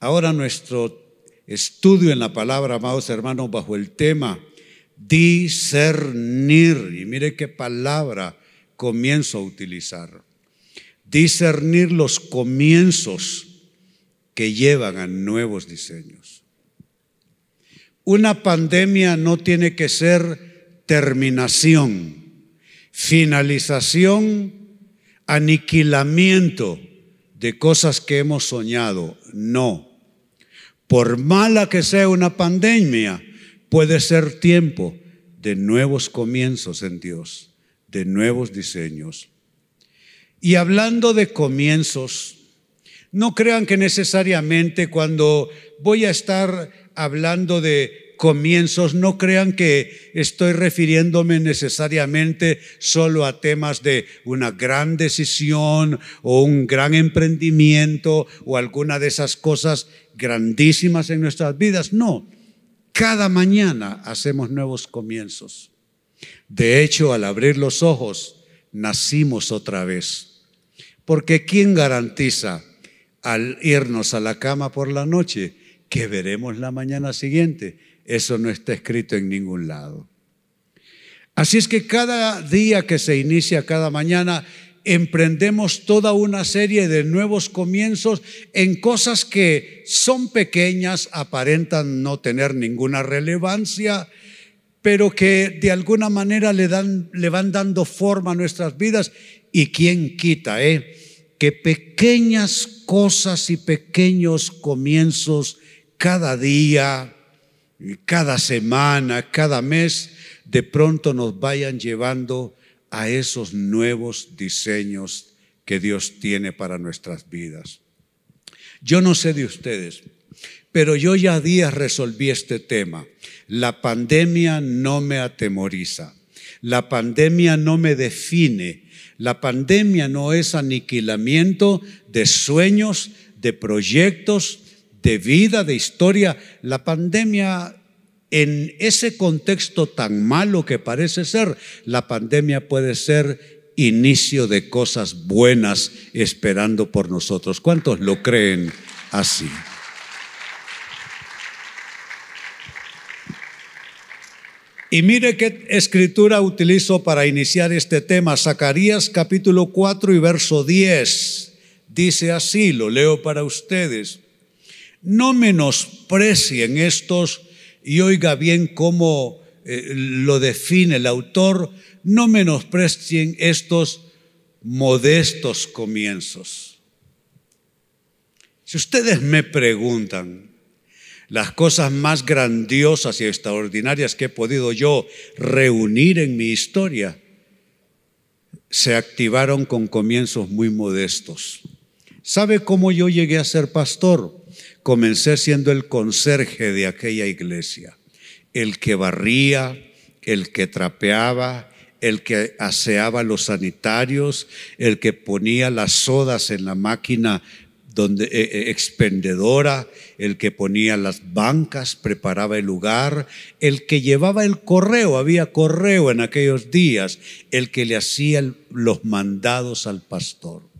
Ahora nuestro estudio en la palabra, amados hermanos, bajo el tema discernir. Y mire qué palabra comienzo a utilizar. Discernir los comienzos que llevan a nuevos diseños. Una pandemia no tiene que ser terminación, finalización, aniquilamiento de cosas que hemos soñado. No. Por mala que sea una pandemia, puede ser tiempo de nuevos comienzos en Dios, de nuevos diseños. Y hablando de comienzos, no crean que necesariamente cuando voy a estar hablando de comienzos, no crean que estoy refiriéndome necesariamente solo a temas de una gran decisión o un gran emprendimiento o alguna de esas cosas grandísimas en nuestras vidas. No, cada mañana hacemos nuevos comienzos. De hecho, al abrir los ojos, nacimos otra vez. Porque ¿quién garantiza al irnos a la cama por la noche que veremos la mañana siguiente? Eso no está escrito en ningún lado. Así es que cada día que se inicia, cada mañana, emprendemos toda una serie de nuevos comienzos en cosas que son pequeñas, aparentan no tener ninguna relevancia, pero que de alguna manera le, dan, le van dando forma a nuestras vidas. Y quién quita, ¿eh? Que pequeñas cosas y pequeños comienzos cada día, cada semana, cada mes, de pronto nos vayan llevando a esos nuevos diseños que Dios tiene para nuestras vidas. Yo no sé de ustedes, pero yo ya días resolví este tema. La pandemia no me atemoriza. La pandemia no me define. La pandemia no es aniquilamiento de sueños, de proyectos, de vida, de historia. La pandemia en ese contexto tan malo que parece ser, la pandemia puede ser inicio de cosas buenas esperando por nosotros. ¿Cuántos lo creen así? Y mire qué escritura utilizo para iniciar este tema. Zacarías capítulo 4 y verso 10. Dice así, lo leo para ustedes. No menosprecien estos y oiga bien cómo eh, lo define el autor, no menosprecien estos modestos comienzos. Si ustedes me preguntan, las cosas más grandiosas y extraordinarias que he podido yo reunir en mi historia se activaron con comienzos muy modestos. ¿Sabe cómo yo llegué a ser pastor? Comencé siendo el conserje de aquella iglesia, el que barría, el que trapeaba, el que aseaba los sanitarios, el que ponía las sodas en la máquina donde, eh, eh, expendedora, el que ponía las bancas, preparaba el lugar, el que llevaba el correo, había correo en aquellos días, el que le hacía los mandados al pastor.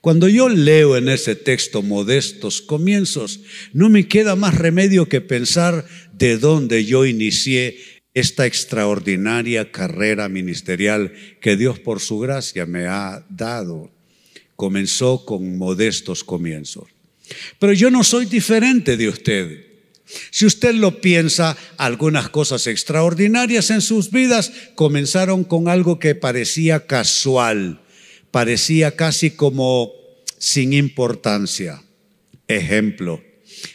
Cuando yo leo en ese texto modestos comienzos, no me queda más remedio que pensar de dónde yo inicié esta extraordinaria carrera ministerial que Dios por su gracia me ha dado. Comenzó con modestos comienzos. Pero yo no soy diferente de usted. Si usted lo piensa, algunas cosas extraordinarias en sus vidas comenzaron con algo que parecía casual, parecía casi como sin importancia. Ejemplo,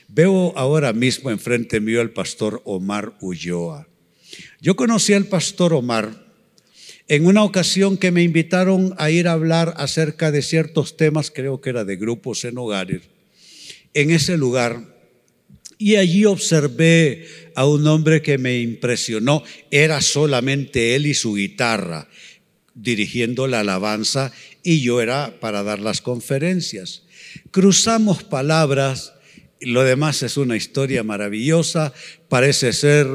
veo ahora mismo enfrente mío al pastor Omar Ulloa. Yo conocí al pastor Omar en una ocasión que me invitaron a ir a hablar acerca de ciertos temas, creo que era de grupos en hogares, en ese lugar. Y allí observé a un hombre que me impresionó. Era solamente él y su guitarra dirigiendo la alabanza y yo era para dar las conferencias. Cruzamos palabras, lo demás es una historia maravillosa, parece ser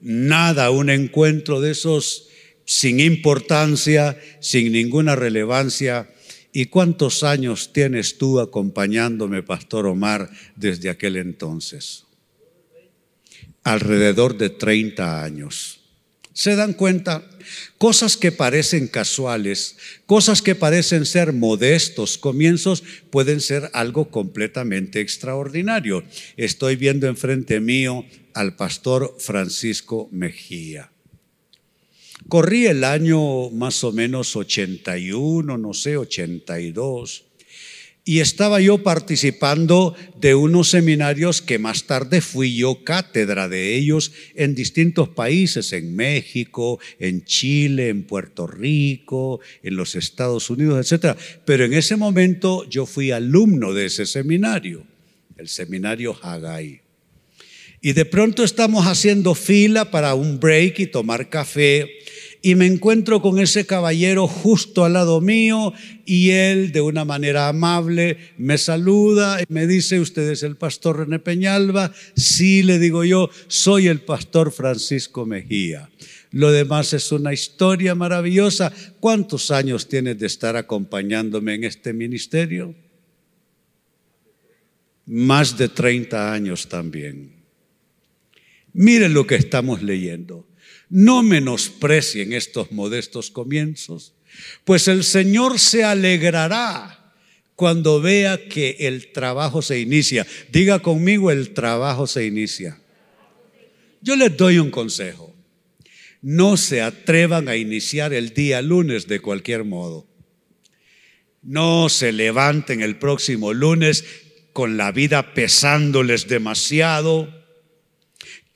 nada un encuentro de esos sin importancia, sin ninguna relevancia. ¿y cuántos años tienes tú acompañándome, Pastor Omar, desde aquel entonces? Alrededor de 30 años. ¿Se dan cuenta? Cosas que parecen casuales, cosas que parecen ser modestos comienzos, pueden ser algo completamente extraordinario. Estoy viendo enfrente mío al pastor Francisco Mejía. Corrí el año más o menos 81, no sé, 82 y estaba yo participando de unos seminarios que más tarde fui yo cátedra de ellos en distintos países, en México, en Chile, en Puerto Rico, en los Estados Unidos, etc. Pero en ese momento yo fui alumno de ese seminario, el seminario Haggai. Y de pronto estamos haciendo fila para un break y tomar café y me encuentro con ese caballero justo al lado mío y él de una manera amable me saluda y me dice, usted es el pastor René Peñalba. Sí, le digo yo, soy el pastor Francisco Mejía. Lo demás es una historia maravillosa. ¿Cuántos años tienes de estar acompañándome en este ministerio? Más de 30 años también. Miren lo que estamos leyendo. No menosprecien estos modestos comienzos, pues el Señor se alegrará cuando vea que el trabajo se inicia. Diga conmigo, el trabajo se inicia. Yo les doy un consejo. No se atrevan a iniciar el día lunes de cualquier modo. No se levanten el próximo lunes con la vida pesándoles demasiado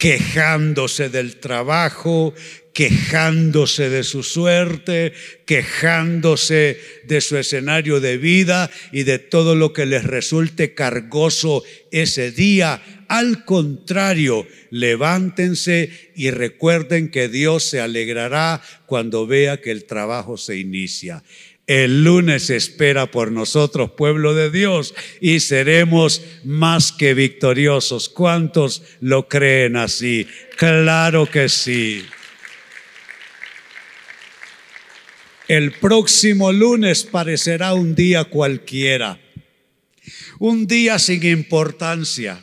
quejándose del trabajo, quejándose de su suerte, quejándose de su escenario de vida y de todo lo que les resulte cargoso ese día. Al contrario, levántense y recuerden que Dios se alegrará cuando vea que el trabajo se inicia. El lunes espera por nosotros, pueblo de Dios, y seremos más que victoriosos. ¿Cuántos lo creen así? Claro que sí. El próximo lunes parecerá un día cualquiera, un día sin importancia,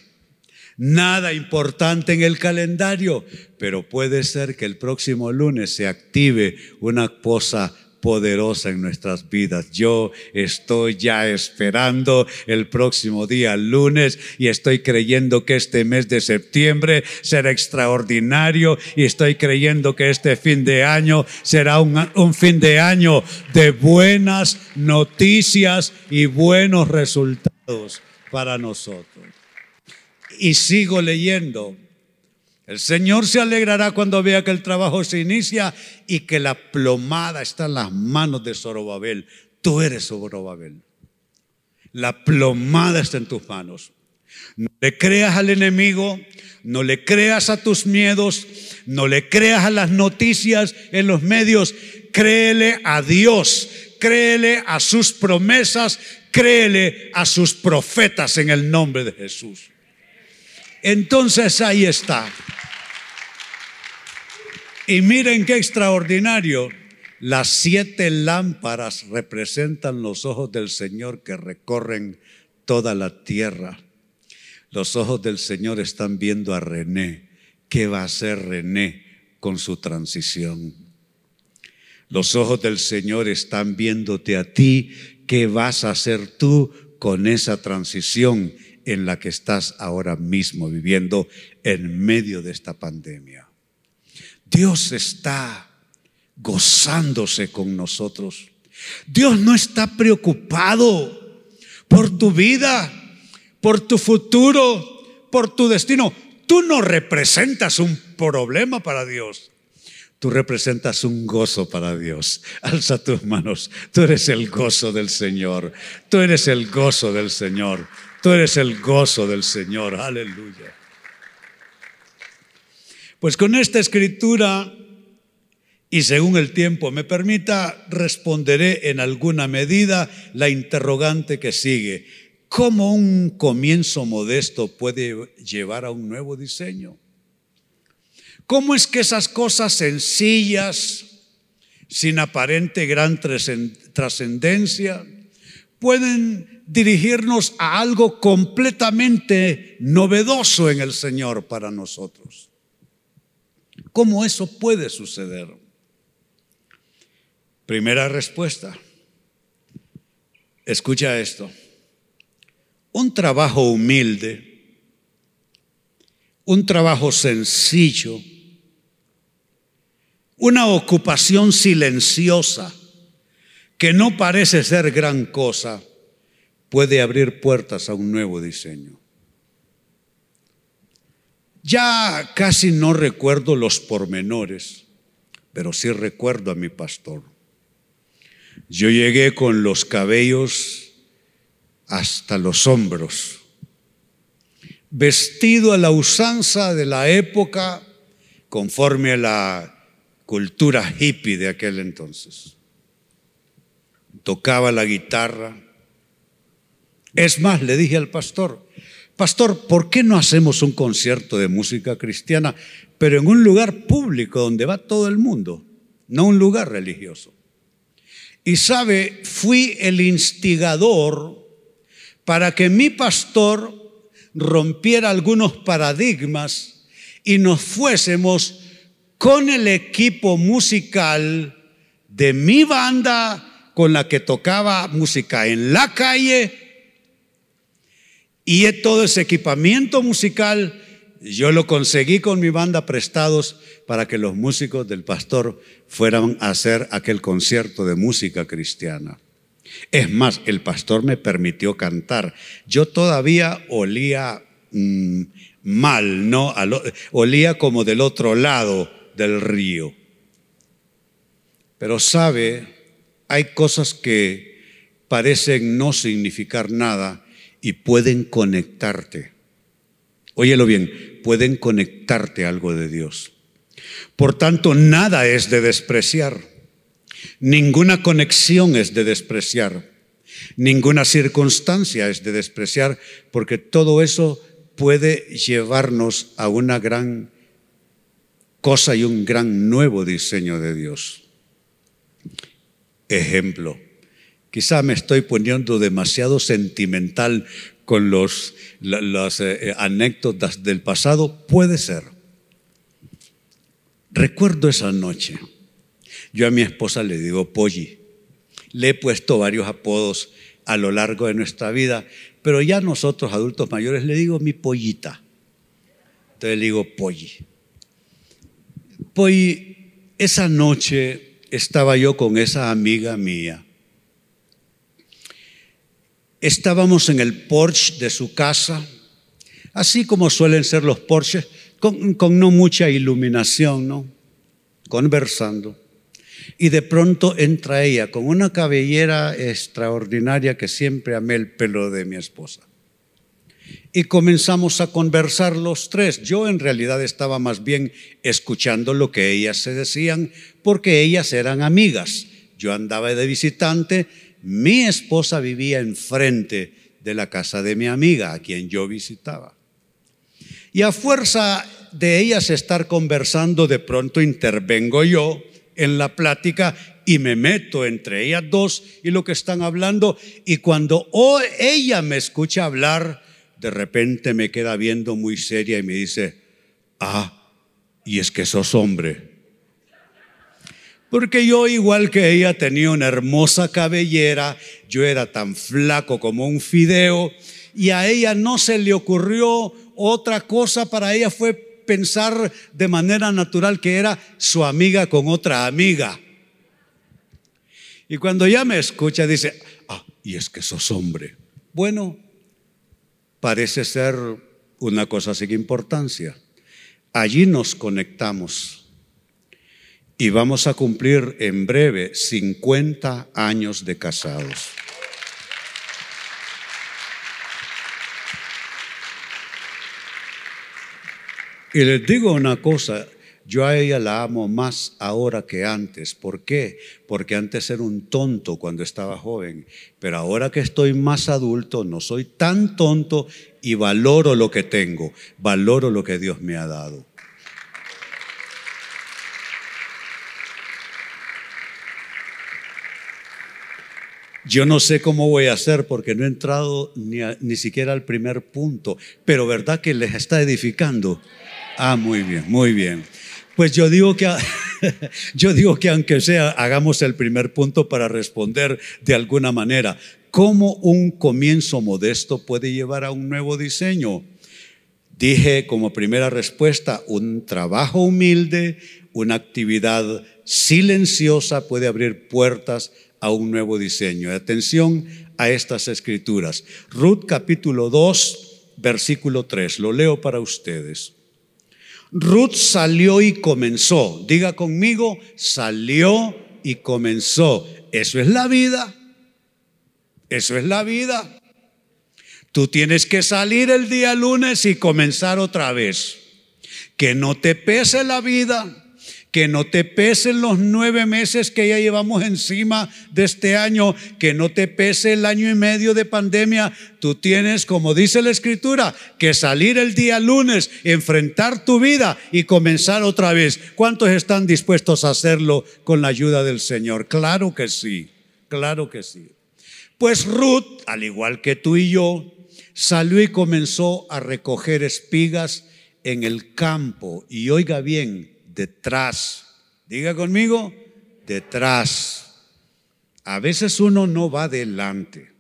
nada importante en el calendario, pero puede ser que el próximo lunes se active una cosa poderosa en nuestras vidas. Yo estoy ya esperando el próximo día, lunes, y estoy creyendo que este mes de septiembre será extraordinario y estoy creyendo que este fin de año será un, un fin de año de buenas noticias y buenos resultados para nosotros. Y sigo leyendo el Señor se alegrará cuando vea que el trabajo se inicia y que la plomada está en las manos de Zorobabel. Tú eres Zorobabel. La plomada está en tus manos. No le creas al enemigo, no le creas a tus miedos, no le creas a las noticias en los medios. Créele a Dios, créele a sus promesas, créele a sus profetas en el nombre de Jesús. Entonces ahí está. Y miren qué extraordinario. Las siete lámparas representan los ojos del Señor que recorren toda la tierra. Los ojos del Señor están viendo a René. ¿Qué va a hacer René con su transición? Los ojos del Señor están viéndote a ti. ¿Qué vas a hacer tú con esa transición en la que estás ahora mismo viviendo en medio de esta pandemia? Dios está gozándose con nosotros. Dios no está preocupado por tu vida, por tu futuro, por tu destino. Tú no representas un problema para Dios. Tú representas un gozo para Dios. Alza tus manos. Tú eres el gozo del Señor. Tú eres el gozo del Señor. Tú eres el gozo del Señor. Aleluya. Pues con esta escritura, y según el tiempo me permita, responderé en alguna medida la interrogante que sigue. ¿Cómo un comienzo modesto puede llevar a un nuevo diseño? ¿Cómo es que esas cosas sencillas, sin aparente gran trascendencia, pueden dirigirnos a algo completamente novedoso en el Señor para nosotros. ¿Cómo eso puede suceder? Primera respuesta. Escucha esto. Un trabajo humilde, un trabajo sencillo, una ocupación silenciosa que no parece ser gran cosa, puede abrir puertas a un nuevo diseño. Ya casi no recuerdo los pormenores, pero sí recuerdo a mi pastor. Yo llegué con los cabellos hasta los hombros, vestido a la usanza de la época conforme a la cultura hippie de aquel entonces. Tocaba la guitarra. Es más, le dije al pastor, pastor, ¿por qué no hacemos un concierto de música cristiana, pero en un lugar público donde va todo el mundo, no un lugar religioso? Y sabe, fui el instigador para que mi pastor rompiera algunos paradigmas y nos fuésemos con el equipo musical de mi banda con la que tocaba música en la calle y todo ese equipamiento musical yo lo conseguí con mi banda prestados para que los músicos del pastor fueran a hacer aquel concierto de música cristiana. Es más, el pastor me permitió cantar. Yo todavía olía mm, mal, ¿no? olía como del otro lado del río. Pero sabe, hay cosas que parecen no significar nada y pueden conectarte. Óyelo bien, pueden conectarte a algo de Dios. Por tanto, nada es de despreciar. Ninguna conexión es de despreciar. Ninguna circunstancia es de despreciar, porque todo eso puede llevarnos a una gran cosa y un gran nuevo diseño de Dios. Ejemplo, quizá me estoy poniendo demasiado sentimental con los, las eh, anécdotas del pasado, puede ser. Recuerdo esa noche, yo a mi esposa le digo Polly, le he puesto varios apodos a lo largo de nuestra vida, pero ya nosotros adultos mayores le digo mi pollita. Entonces le digo Polly. Pues esa noche estaba yo con esa amiga mía. Estábamos en el porche de su casa, así como suelen ser los porches, con, no mucha iluminación, ¿no? Conversando. Y de pronto entra ella con una cabellera extraordinaria que siempre amé el pelo de mi esposa y comenzamos a conversar los tres. Yo en realidad estaba más bien escuchando lo que ellas se decían porque ellas eran amigas. Yo andaba de visitante, mi esposa vivía enfrente de la casa de mi amiga, a quien yo visitaba. Y a fuerza de ellas estar conversando, de pronto intervengo yo en la plática y me meto entre ellas dos y lo que están hablando. Y cuando ella me escucha hablar, de repente me queda viendo muy seria y me dice, ah, y es que sos hombre. Porque yo, igual que ella, tenía una hermosa cabellera, yo era tan flaco como un fideo, y a ella no se le ocurrió otra cosa, para ella fue pensar de manera natural que era su amiga con otra amiga. Y cuando ella me escucha, dice, ah, y es que sos hombre. Bueno, parece ser una cosa sin importancia. Allí nos conectamos y vamos a cumplir en breve 50 años de casados. Y les digo una cosa, yo a ella la amo más ahora que antes. ¿Por qué? Porque antes era un tonto cuando estaba joven, pero ahora que estoy más adulto no soy tan tonto y valoro lo que tengo, valoro lo que Dios me ha dado. Yo no sé cómo voy a hacer porque no he entrado ni, ni siquiera al primer punto, pero ¿verdad que les está edificando? Ah, muy bien, muy bien. Pues yo digo que yo digo que aunque sea hagamos el primer punto para responder de alguna manera, ¿cómo un comienzo modesto puede llevar a un nuevo diseño? Dije como primera respuesta, un trabajo humilde, una actividad silenciosa puede abrir puertas a un nuevo diseño. Atención a estas escrituras. Ruth capítulo 2, versículo 3. Lo leo para ustedes. Ruth salió y comenzó. Diga conmigo, salió y comenzó. Eso es la vida. Eso es la vida. Tú tienes que salir el día lunes y comenzar otra vez. Que no te pese la vida que no te pesen los nueve meses que ya llevamos encima de este año, que no te pese el año y medio de pandemia. Tú tienes, como dice la escritura, que salir el día lunes, enfrentar tu vida y comenzar otra vez. ¿Cuántos están dispuestos a hacerlo con la ayuda del Señor? Claro que sí, claro que sí. Pues Ruth, al igual que tú y yo, salió y comenzó a recoger espigas en el campo. Y oiga bien, detrás. Diga conmigo, detrás. A veces uno no va delante.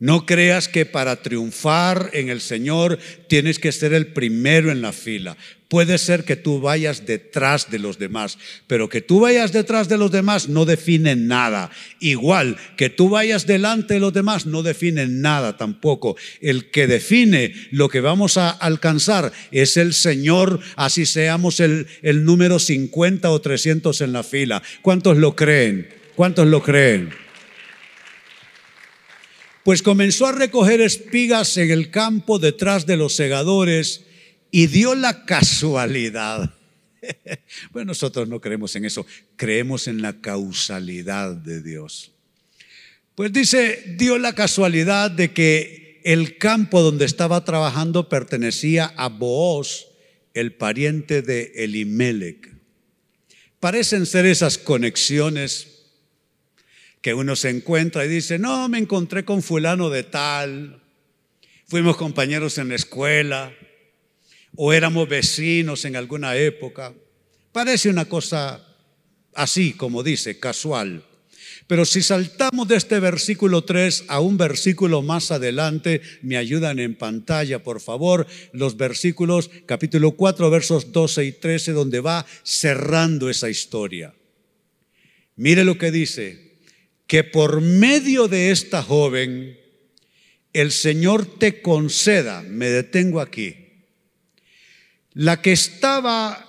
No creas que para triunfar en el Señor tienes que ser el primero en la fila. Puede ser que tú vayas detrás de los demás, pero que tú vayas detrás de los demás no define nada. Igual que tú vayas delante de los demás no define nada tampoco. El que define lo que vamos a alcanzar es el Señor, así seamos el, el número 50 o 300 en la fila. ¿Cuántos lo creen? ¿Cuántos lo creen? Pues comenzó a recoger espigas en el campo detrás de los segadores y dio la casualidad. Bueno, nosotros no creemos en eso, creemos en la causalidad de Dios. Pues dice, dio la casualidad de que el campo donde estaba trabajando pertenecía a Booz, el pariente de Elimelech. Parecen ser esas conexiones que uno se encuentra y dice, no, me encontré con fulano de tal, fuimos compañeros en la escuela o éramos vecinos en alguna época. Parece una cosa así, como dice, casual. Pero si saltamos de este versículo 3 a un versículo más adelante, me ayudan en pantalla, por favor, los versículos capítulo 4, versos 12 y 13, donde va cerrando esa historia. Mire lo que dice, que por medio de esta joven el Señor te conceda, me detengo aquí, la que estaba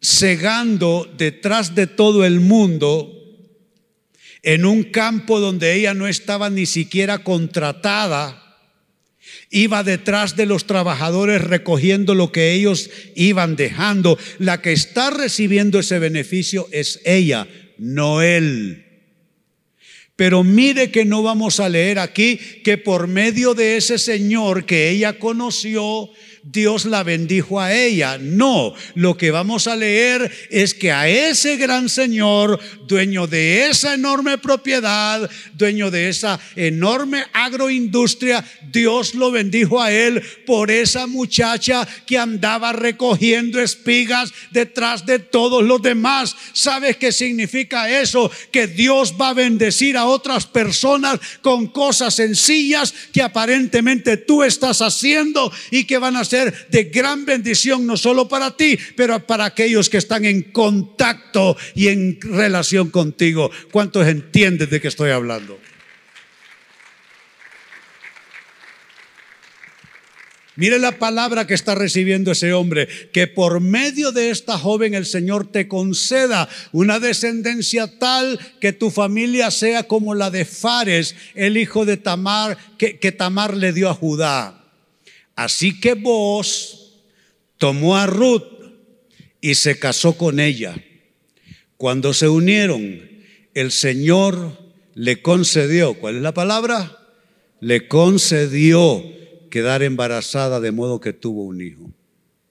cegando detrás de todo el mundo, en un campo donde ella no estaba ni siquiera contratada, iba detrás de los trabajadores recogiendo lo que ellos iban dejando. La que está recibiendo ese beneficio es ella, no él. Pero mire que no vamos a leer aquí que por medio de ese Señor que ella conoció, Dios la bendijo a ella. No, lo que vamos a leer es que a ese gran Señor, dueño de esa enorme propiedad, dueño de esa enorme agroindustria, Dios lo bendijo a él por esa muchacha que andaba recogiendo espigas detrás de todos los demás. ¿Sabes qué significa eso? Que Dios va a bendecir a otras personas con cosas sencillas que aparentemente tú estás haciendo y que van a ser de gran bendición no solo para ti, pero para aquellos que están en contacto y en relación contigo. ¿Cuántos entienden de qué estoy hablando? Mire la palabra que está recibiendo ese hombre, que por medio de esta joven el Señor te conceda una descendencia tal que tu familia sea como la de Fares, el hijo de Tamar, que, que Tamar le dio a Judá. Así que vos tomó a Ruth y se casó con ella. Cuando se unieron, el Señor le concedió, ¿cuál es la palabra? Le concedió quedar embarazada de modo que tuvo un hijo.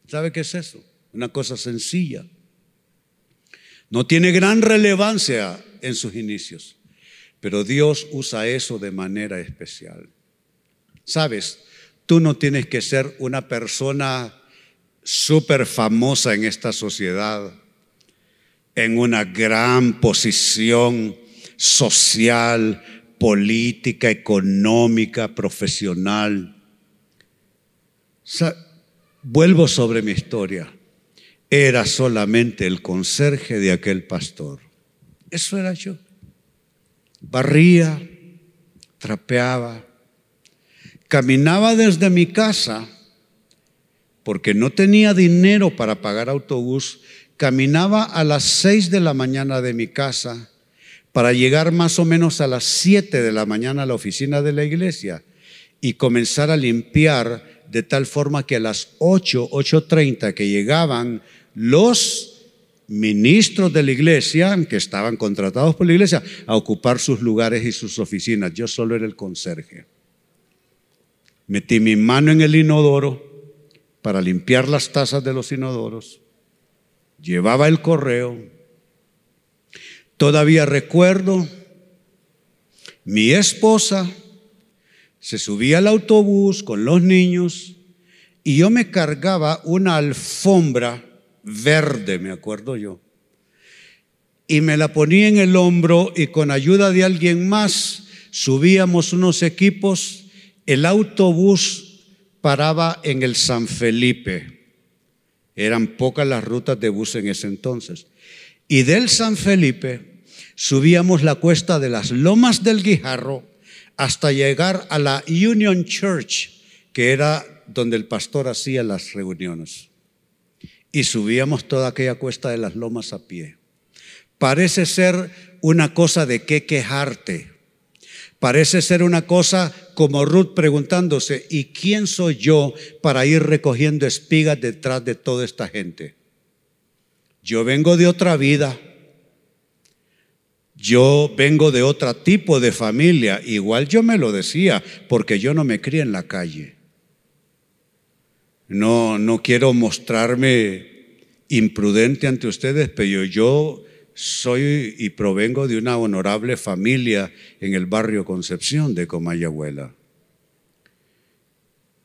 ¿Sabe qué es eso? Una cosa sencilla. No tiene gran relevancia en sus inicios. pero Dios usa eso de manera especial. Sabes, tú no tienes que ser una persona súper famosa en esta sociedad, en una gran posición social, política, económica, profesional. vuelvo sobre mi historia. Era solamente el conserje de aquel pastor. Eso era yo. Barría, trapeaba, caminaba desde mi casa porque no tenía dinero para pagar autobús, caminaba a las seis de la mañana de mi casa para llegar más o menos a las siete de la mañana a la oficina de la iglesia y comenzar a limpiar de tal forma que a las ocho, ocho treinta que llegaban los ministros de la iglesia, que estaban contratados por la iglesia, a ocupar sus lugares y sus oficinas. Yo solo era el conserje. Metí mi mano en el inodoro para limpiar las tazas de los inodoros. Llevaba el correo. Todavía recuerdo, mi esposa se subía al autobús con los niños y yo me cargaba una alfombra verde, me acuerdo yo. Y me la ponía en el hombro y con ayuda de alguien más subíamos unos equipos. El autobús paraba en el San Felipe. Eran pocas las rutas de bus en ese entonces. Y del San Felipe subíamos la cuesta de las Lomas del Guijarro hasta llegar a la Union Church, que era donde el pastor hacía las reuniones y subíamos toda aquella cuesta de las lomas a pie. Parece ser una cosa de qué quejarte. Parece ser una cosa como Ruth preguntándose, ¿y quién soy yo para ir recogiendo espigas detrás de toda esta gente? Yo vengo de otra vida. Yo vengo de otro tipo de familia. Igual yo me lo decía, porque yo no me crié en la calle. No, no quiero mostrarme imprudente ante ustedes, pero yo soy y provengo de una honorable familia en el barrio Concepción de Comayagüela.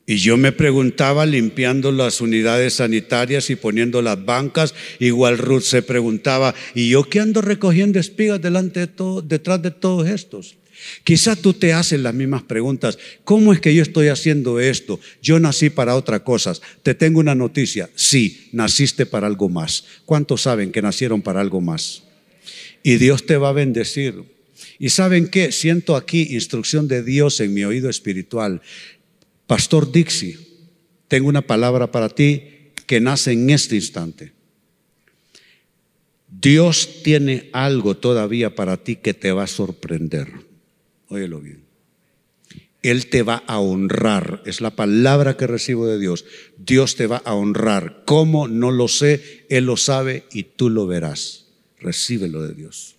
Y yo me preguntaba limpiando las unidades sanitarias y poniendo las bancas, igual Ruth se preguntaba, ¿y yo qué ando recogiendo espigas delante de todo, detrás de todos estos? Quizá tú te haces las mismas preguntas. ¿Cómo es que yo estoy haciendo esto? Yo nací para otras cosas. Te tengo una noticia. Sí, naciste para algo más. ¿Cuántos saben que nacieron para algo más? Y Dios te va a bendecir. ¿Y saben qué? Siento aquí instrucción de Dios en mi oído espiritual. Pastor Dixie, tengo una palabra para ti que nace en este instante. Dios tiene algo todavía para ti que te va a sorprender. Óyelo bien. Él te va a honrar. Es la palabra que recibo de Dios. Dios te va a honrar. ¿Cómo? No lo sé. Él lo sabe y tú lo verás. Recíbelo de Dios.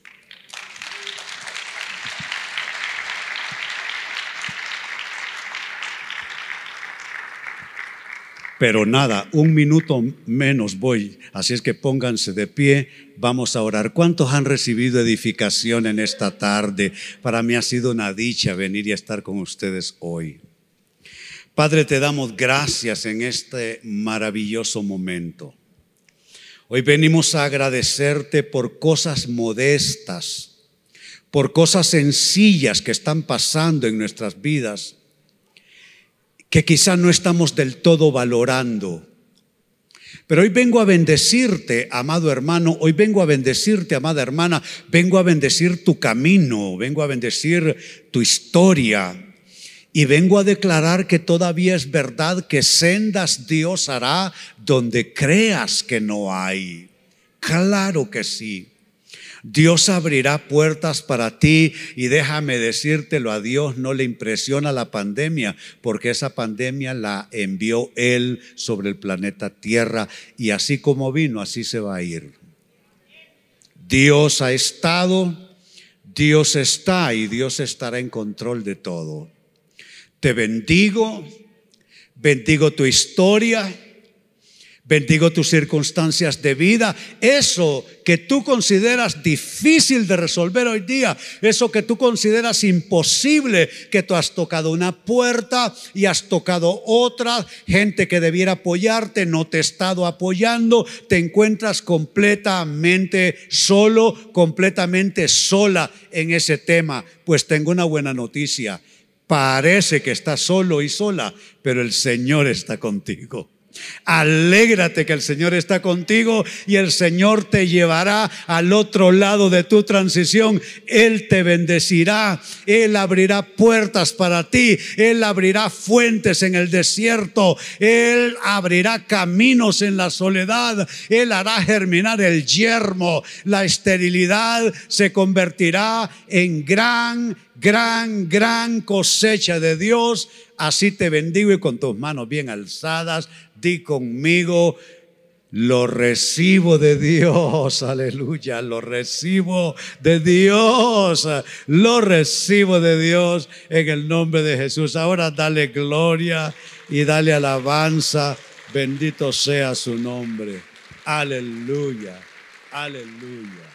Pero nada, un minuto menos voy. Así es que pónganse de pie, vamos a orar. ¿Cuántos han recibido edificación en esta tarde? Para mí ha sido una dicha venir y estar con ustedes hoy. Padre, te damos gracias en este maravilloso momento. Hoy venimos a agradecerte por cosas modestas, por cosas sencillas que están pasando en nuestras vidas que quizá no estamos del todo valorando. Pero hoy vengo a bendecirte, amado hermano, hoy vengo a bendecirte, amada hermana, vengo a bendecir tu camino, vengo a bendecir tu historia y vengo a declarar que todavía es verdad que sendas Dios hará donde creas que no hay. Claro que sí. Dios abrirá puertas para ti y déjame decírtelo, a Dios no le impresiona la pandemia porque esa pandemia la envió Él sobre el planeta Tierra y así como vino, así se va a ir. Dios ha estado, Dios está y Dios estará en control de todo. Te bendigo, bendigo tu historia, Bendigo tus circunstancias de vida. Eso que tú consideras difícil de resolver hoy día, eso que tú consideras imposible, que tú has tocado una puerta y has tocado otra, gente que debiera apoyarte, no te ha estado apoyando, te encuentras completamente solo, completamente sola en ese tema. Pues tengo una buena noticia. Parece que estás solo y sola, pero el Señor está contigo. Alégrate que el Señor está contigo y el Señor te llevará al otro lado de tu transición. Él te bendecirá, Él abrirá puertas para ti, Él abrirá fuentes en el desierto, Él abrirá caminos en la soledad, Él hará germinar el yermo, la esterilidad se convertirá en gran, gran, gran cosecha de Dios. Así te bendigo y con tus manos bien alzadas Conmigo, lo recibo de Dios, aleluya, lo recibo de Dios, lo recibo de Dios en el nombre de Jesús. Ahora dale gloria y dale alabanza, bendito sea su nombre. Aleluya, aleluya.